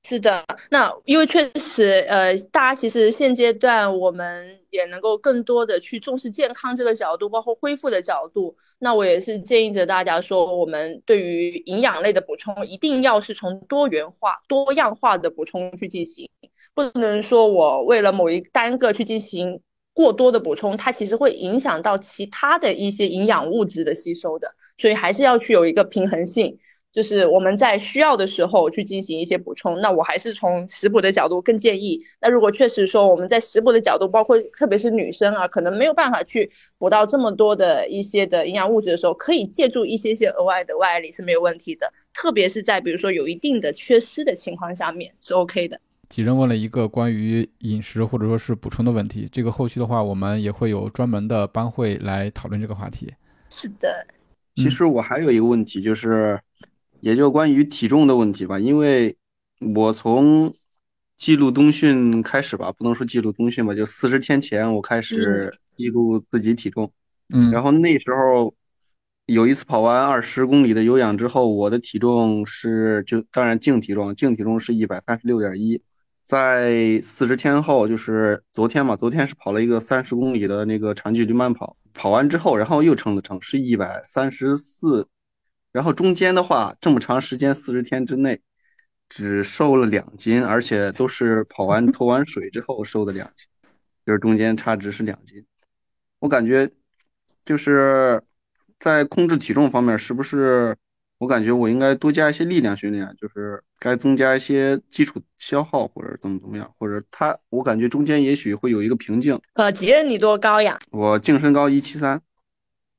是的，那因为确实，呃，大家其实现阶段我们也能够更多的去重视健康这个角度，包括恢复的角度。那我也是建议着大家说，我们对于营养类的补充，一定要是从多元化、多样化的补充去进行，不能说我为了某一单个去进行过多的补充，它其实会影响到其他的一些营养物质的吸收的，所以还是要去有一个平衡性。就是我们在需要的时候去进行一些补充。那我还是从食补的角度更建议。那如果确实说我们在食补的角度，包括特别是女生啊，可能没有办法去补到这么多的一些的营养物质的时候，可以借助一些些额外的外力是没有问题的。特别是在比如说有一定的缺失的情况下面是 OK 的。几人问了一个关于饮食或者说是补充的问题，这个后续的话我们也会有专门的班会来讨论这个话题。是的，其实我还有一个问题，就是也就关于体重的问题吧，因为我从记录冬训开始吧，不能说记录冬训吧，就四十天前我开始记录自己体重，嗯，然后那时候有一次跑完二十公里的有氧之后，我的体重是就当然净体重，净体重是一百三十六点一，在四十天后，就是昨天嘛，昨天是跑了一个三十公里的那个长距离慢跑，跑完之后，然后又称了称，是一百三十四，然后中间的话，这么长时间四十天之内，只瘦了两斤，而且都是跑完 [LAUGHS] 脱完水之后瘦的两斤，就是中间差值是两斤，我感觉就是在控制体重方面，是不是？我感觉我应该多加一些力量训练，就是该增加一些基础消耗，或者怎么怎么样，或者他，我感觉中间也许会有一个瓶颈。呃，几任你多高呀？我净身高一七三，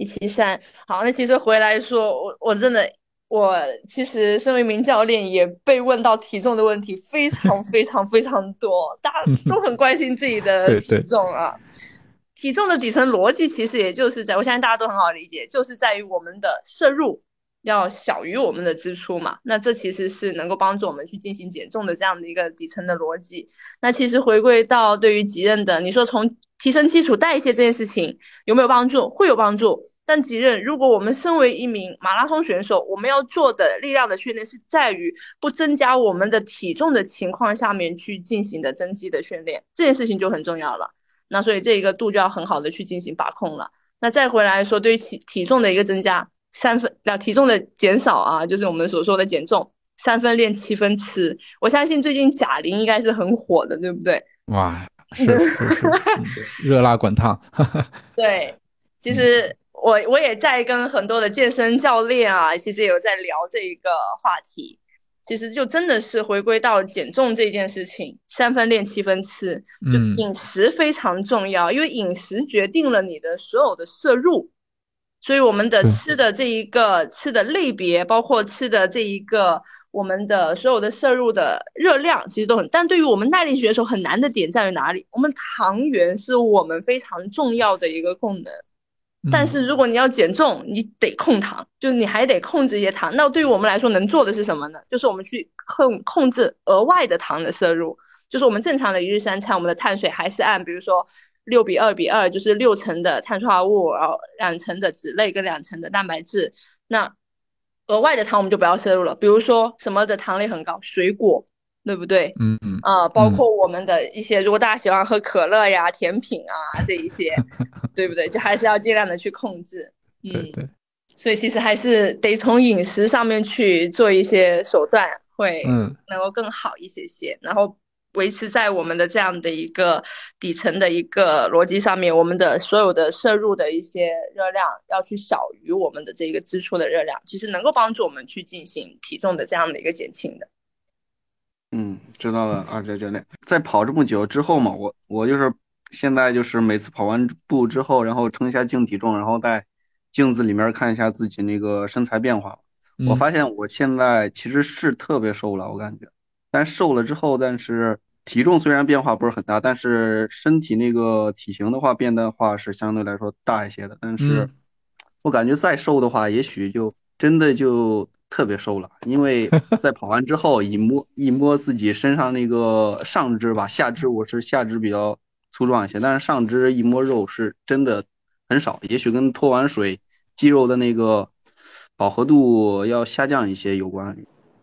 一七三。好，那其实回来说，我我真的，我其实身为一名教练，也被问到体重的问题非常非常非常多，大家都很关心自己的 [LAUGHS] 体重啊。体重的底层逻辑其实也就是在，我相信大家都很好理解，就是在于我们的摄入。要小于我们的支出嘛？那这其实是能够帮助我们去进行减重的这样的一个底层的逻辑。那其实回归到对于极任的，你说从提升基础代谢这件事情有没有帮助？会有帮助。但极刃，如果我们身为一名马拉松选手，我们要做的力量的训练是在于不增加我们的体重的情况下面去进行的增肌的训练，这件事情就很重要了。那所以这一个度就要很好的去进行把控了。那再回来说，对于体体重的一个增加。三分那，体重的减少啊，就是我们所说的减重，三分练七分吃。我相信最近贾玲应该是很火的，对不对？哇，是是是，热辣滚烫。[LAUGHS] 对，其实我我也在跟很多的健身教练啊，其实有在聊这一个话题。其实就真的是回归到减重这件事情，三分练七分吃，就饮食非常重要，因为饮食决定了你的所有的摄入。所以我们的吃的这一个吃的类别，包括吃的这一个我们的所有的摄入的热量，其实都很。但对于我们耐力选手很难的点在于哪里？我们糖原是我们非常重要的一个功能。但是如果你要减重，你得控糖，就是你还得控制一些糖。那对于我们来说，能做的是什么呢？就是我们去控控制额外的糖的摄入，就是我们正常的一日三餐，我们的碳水还是按比如说。六比二比二就是六成的碳水化合物，然后两成的脂类跟两成的蛋白质。那额外的糖我们就不要摄入了，比如说什么的糖类很高，水果，对不对？嗯嗯啊、包括我们的一些，如果大家喜欢喝可乐呀、甜品啊这一些，[LAUGHS] 对不对？就还是要尽量的去控制。嗯，对对，所以其实还是得从饮食上面去做一些手段，会嗯能够更好一些些，然后维持在我们的这样的一个底层的一个逻辑上面，我们的所有的摄入的一些热量要去小于我们的这个支出的热量，其实能够帮助我们去进行体重的这样的一个减轻的。嗯，知道了，二姐教练。在跑这么久之后嘛，我我就是现在就是每次跑完步之后，然后称一下净体重，然后在镜子里面看一下自己那个身材变化。我嗯。发现我现在其实是特别瘦了，我感觉，但瘦了之后，但是体重虽然变化不是很大，但是身体那个体型的话变的话是相对来说大一些的，但是嗯。我感觉再瘦的话，也许就真的就特别瘦了，因为 [LAUGHS] 在跑完之后一摸一摸自己身上那个上肢吧，下肢我是下肢比较粗壮一些，但是上肢一摸肉是真的很少，也许跟脱完水肌肉的那个饱和度要下降一些有关。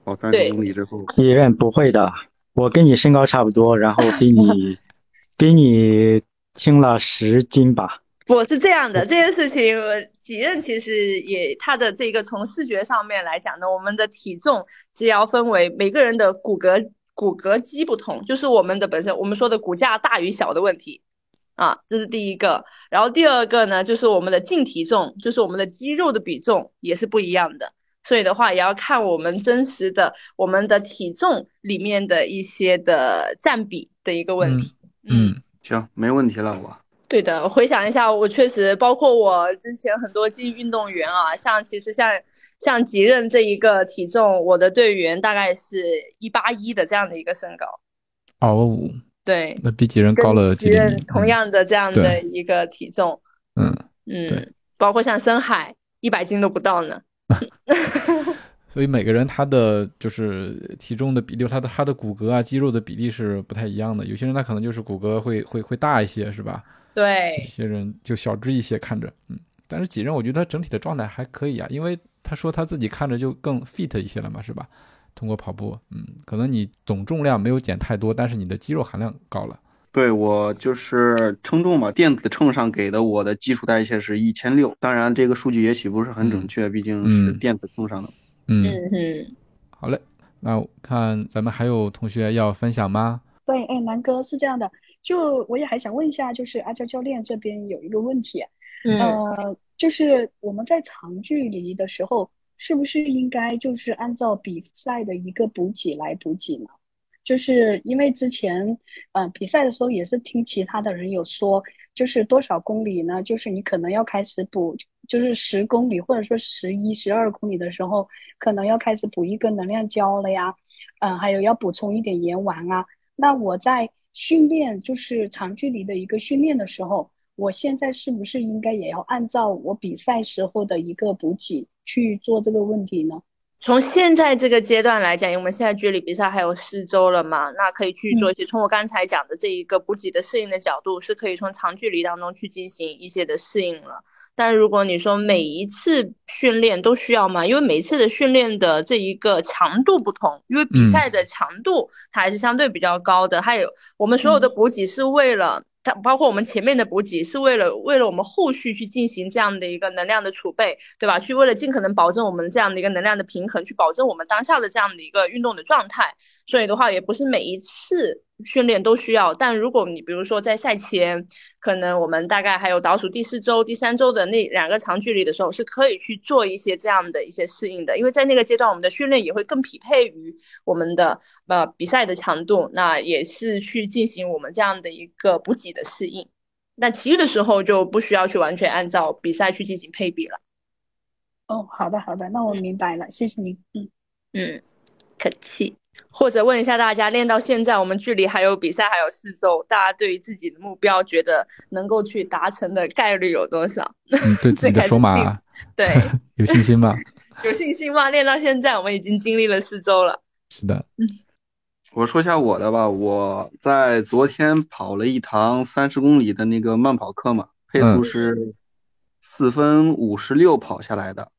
跑三对十公里之后，别人不会的，我跟你身高差不多，然后比你 [LAUGHS] 比你轻了十斤吧。我是这样的，这件事情，呃几任其实也他的这个从视觉上面来讲呢，我们的体重只要分为每个人的骨骼骨骼肌不同，就是我们的本身我们说的骨架大与小的问题啊，这是第一个。然后第二个呢，就是我们的净体重，就是我们的肌肉的比重也是不一样的。所以的话，也要看我们真实的我们的体重里面的一些的占比的一个问题。嗯行，没问题了，我。对的，回想一下，我确实包括我之前很多竞技运动员啊，像其实像像吉任这一个体重，我的队员大概是一八一的这样的一个身高，哦，对，那比几任高了几吉任同样的这样的一个体重，嗯，对嗯，包括像深海一百斤都不到呢 [LAUGHS] [LAUGHS] 所以每个人他的就是体重的比例，他的他的骨骼啊、肌肉的比例是不太一样的。有些人他可能就是骨骼会会会大一些，是吧？对有对，些人就小只一些，看着，嗯。但是几任我觉得他整体的状态还可以啊，因为他说他自己看着就更 fit 一些了嘛，是吧？通过跑步，嗯，可能你总重量没有减太多，但是你的肌肉含量高了。对我就是称重嘛，电子秤上给的我的基础代谢是一千六，当然这个数据也许不是很准确，毕竟是嗯电子秤上的。嗯，嗯哼，好嘞，那我看咱们还有同学要分享吗？对，哎，南哥是这样的，就我也还想问一下，就是阿娇教练这边有一个问题，嗯呃，就是我们在长距离的时候，是不是应该就是按照比赛的一个补给来补给呢？就是因为之前，呃，比赛的时候也是听其他的人有说，就是多少公里呢？就是你可能要开始补，就是十公里或者说十一、十二公里的时候，可能要开始补一个能量胶了呀，嗯、还有要补充一点盐丸啊。那我在训练，就是长距离的一个训练的时候，我现在是不是应该也要按照我比赛时候的一个补给去做这个问题呢？从现在这个阶段来讲，因为我们现在距离比赛还有四周了嘛，那可以去做一些，从我刚才讲的这一个补给的适应的角度，是可以从长距离当中去进行一些的适应了。但如果你说每一次训练都需要吗？因为每一次的训练的这一个强度不同，因为比赛的强度它还是相对比较高的，还有我们所有的补给是为了。包括我们前面的补给是为了为了我们后续去进行这样的一个能量的储备，对吧？去为了尽可能保证我们这样的一个能量的平衡，去保证我们当下的这样的一个运动的状态。所以的话，也不是每一次训练都需要。但如果你比如说在赛前，可能我们大概还有倒数第四周、第三周的那两个长距离的时候，是可以去做一些这样的一些适应的，因为在那个阶段，我们的训练也会更匹配于我们的呃比赛的强度，那也是去进行我们这样的一个补给的适应。那其余的时候就不需要去完全按照比赛去进行配比了。哦，好的好的，那我明白了，谢谢您。嗯，嗯，客气。或者问一下大家，练到现在，我们距离还有比赛还有四周，大家对于自己的目标，觉得能够去达成的概率有多少？嗯，对自己的 [LAUGHS] 手码 [LAUGHS] 对有信心吗？[LAUGHS] 有信心吗？练到现在，我们已经经历了四周了。是的，嗯我说一下我的吧，我在昨天跑了一堂三十公里的那个慢跑课嘛，配速是四分五十六跑下来的。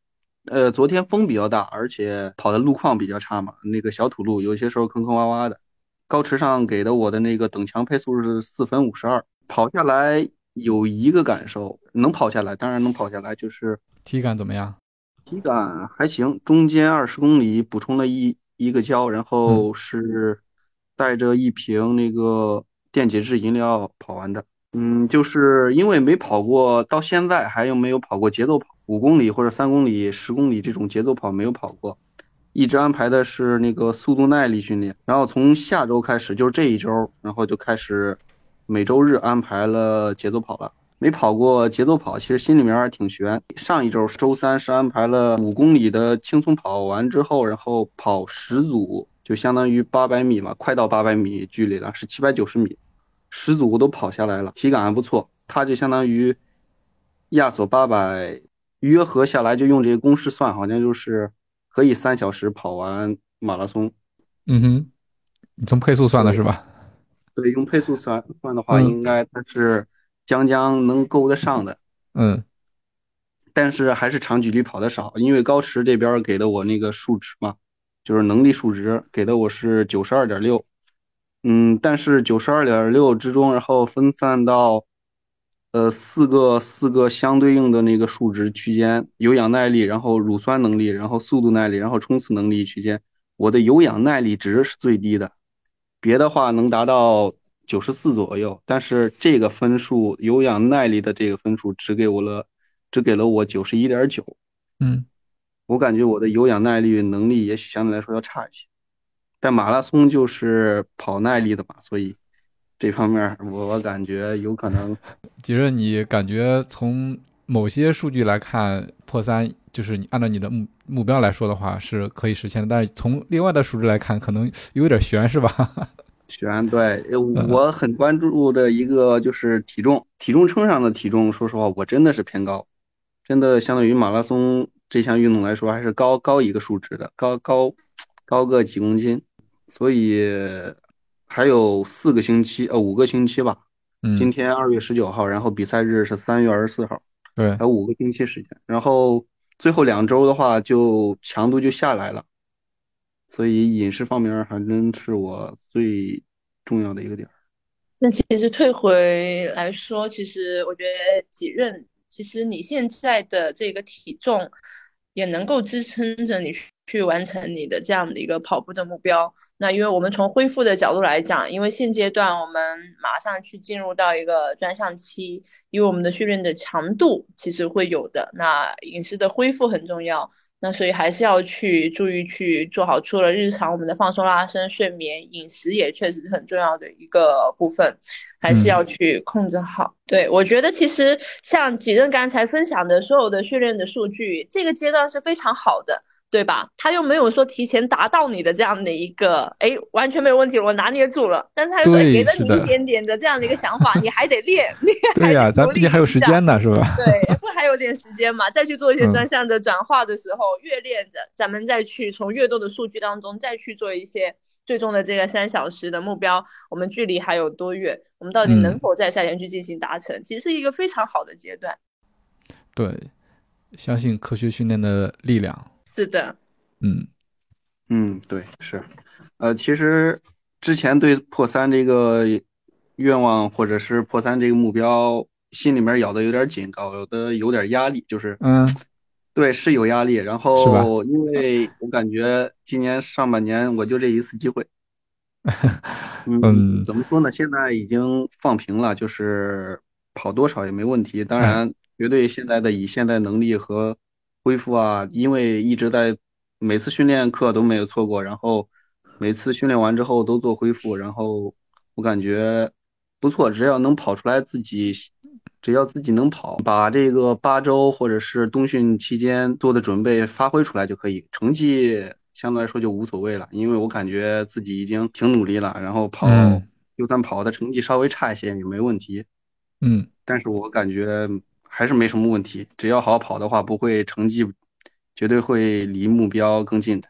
呃，昨天风比较大，而且跑的路况比较差嘛，那个小土路有些时候坑坑洼洼的。高驰上给的我的那个等强配速是四分五十二，跑下来有一个感受，能跑下来，当然能跑下来，就是体感怎么样？体感还行，中间二十公里补充了一一个胶，然嗯后是带着一瓶那个电解质饮料跑完的。嗯，就是因为没跑过，到现在还有没有跑过节奏跑，五公里或者三公里、十公里这种节奏跑没有跑过，一直安排的是那个速度耐力训练。然后从下周开始，就是这一周，然后就开始每周日安排了节奏跑了。没跑过节奏跑，其实心里面还挺悬。上一周周三是安排了五公里的轻松跑完之后，然后跑十组，就相当于八百米嘛，快到八百米距离了，是七百九十米，十组都跑下来了，体感还不错。它就相当于亚索八百，约合下来就用这个公式算，好像就是可以三小时跑完马拉松。嗯哼，你从配速算的是吧？对，用配速算算的话，嗯应该它是将将能够得上的。嗯但是还是长距离跑的少，因为高驰这边给的我那个数值嘛，就是能力数值给的我是九十二点六，嗯，但是九十二点六之中，然后分散到呃四个四个相对应的那个数值区间，有氧耐力，然后乳酸能力，然后速度耐力，然后冲刺能力区间，我的有氧耐力值是最低的，别的话能达到九十四左右，但是这个分数有氧耐力的这个分数只给我了。只给了我九十一点九，嗯我感觉我的有氧耐力能力也许相对来说要差一些，但马拉松就是跑耐力的嘛，所以这方面我感觉有可能。[LAUGHS] 其实你感觉从某些数据来看，破三就是你按照你的目目标来说的话是可以实现的，但是从另外的数值来看，可能有点悬，是吧？[LAUGHS] 悬对，我很关注的一个就是体重，体重秤上的体重，说实话我真的是偏高。真的相对于马拉松这项运动来说，还是高高一个数值的，高高高个几公斤，所以还有四个星期，呃，五个星期吧。嗯，今天二月十九号，然后比赛日是三月二十四号，对，还有五个星期时间。然后最后两周的话，就强度就下来了，所以饮食方面还真是我最重要的一个点儿。那其实退回来说，其实我觉得几任。其实你现在的这个体重也能够支撑着你去完成你的这样的一个跑步的目标。那因为我们从恢复的角度来讲，因为现阶段我们马上去进入到一个专项期，因为我们的训练的强度其实会有的，那饮食的恢复很重要。那所以还是要去注意去做好，除了日常我们的放松、拉伸、睡眠，饮食也确实是很重要的一个部分，还是要去控制好。对我觉得，其实像几任刚才分享的所有的训练的数据，这个阶段是非常好的。对吧？他又没有说提前达到你的这样的一个，哎，完全没有问题，我拿捏住了。但是他又说给了你一点点的这样的一个想法，你还得练，你对呀、啊，咱毕竟还有时间呢，是吧？对，不还有点时间嘛？再去做一些专项的转化的时候，嗯、越练着，咱们再去从越多的数据当中再去做一些最终的这个三小时的目标，我们距离还有多远？我们到底能否在赛前去进行达成？嗯、其实是一个非常好的阶段。对，相信科学训练的力量。是的，嗯嗯，对，是，呃，其实之前对破三这个愿望或者是破三这个目标，心里面咬的有点紧，搞得有点压力，就是，嗯，对，是有压力。然后，因为我感觉今年上半年我就这一次机会，[LAUGHS] 嗯，怎么说呢？现在已经放平了，就是跑多少也没问题。当然，绝对现在的以现在能力和恢复啊，因为一直在每次训练课都没有错过，然后每次训练完之后都做恢复，然后我感觉不错，只要能跑出来自己，只要自己能跑，把这个八周或者是冬训期间做的准备发挥出来就可以，成绩相对来说就无所谓了，因为我感觉自己已经挺努力了，然后跑、嗯、就算跑的成绩稍微差一些也没问题，嗯，但是我感觉。还是没什么问题，只要好好跑的话，不会成绩绝对会离目标更近的。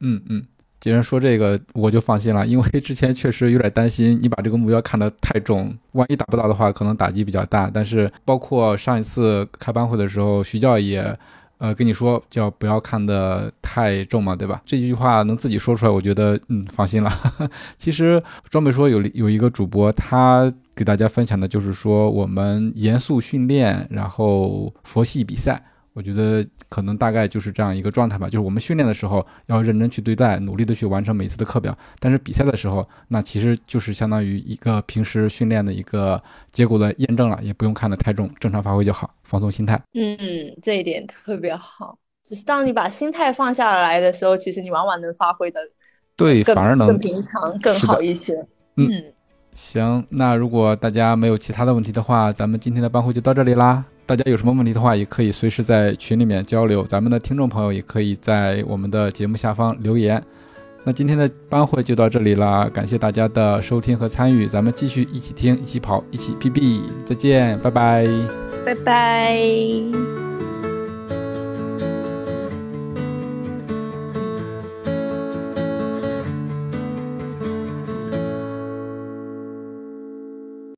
嗯嗯，既然说这个，我就放心了，因为之前确实有点担心你把这个目标看得太重，万一达不到的话，可能打击比较大。但是包括上一次开班会的时候，徐教也呃跟你说叫不要看得太重嘛，对吧？这句话能自己说出来，我觉得嗯放心了。[LAUGHS] 其实装备说有有一个主播，他给大家分享的就是说我们严肃训练，然后佛系比赛。我觉得可能大概就是这样一个状态吧，就是我们训练的时候要认真去对待，努力的去完成每次的课表，但是比赛的时候，那其实就是相当于一个平时训练的一个结果的验证了，也不用看得太重，正常发挥就好，放松心态。嗯，这一点特别好，就是当你把心态放下来的时候，其实你往往能发挥的对，反而能更平常更好一些。嗯，行，那如果大家没有其他的问题的话，咱们今天的班会就到这里啦。大家有什么问题的话，也可以随时在群里面交流。咱们的听众朋友也可以在我们的节目下方留言。那今天的班会就到这里了，感谢大家的收听和参与，咱们继续一起听，一起跑，一起 PB，再见，拜拜，拜拜。